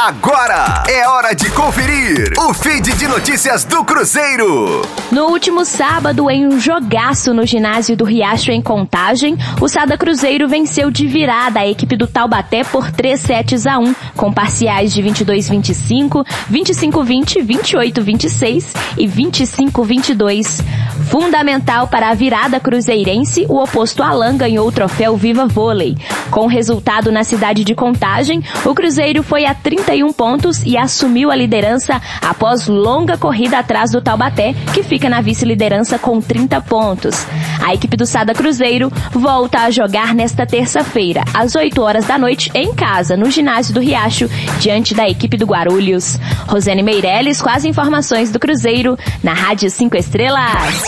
Agora é hora de conferir o feed de notícias do Cruzeiro. No último sábado, em um jogaço no ginásio do Riacho em Contagem, o Sada Cruzeiro venceu de virada a equipe do Taubaté por 3 sets a 1, com parciais de 22-25, 25-20, 28-26 e 25-22. Fundamental para a virada cruzeirense, o oposto Alan ganhou o troféu Viva Vôlei. Com resultado na cidade de Contagem, o Cruzeiro foi a 31 pontos e assumiu a liderança após longa corrida atrás do Taubaté, que fica na vice-liderança com 30 pontos. A equipe do Sada Cruzeiro volta a jogar nesta terça-feira, às 8 horas da noite, em casa, no ginásio do Riacho, diante da equipe do Guarulhos. Rosane Meirelles com as informações do Cruzeiro, na Rádio 5 Estrelas.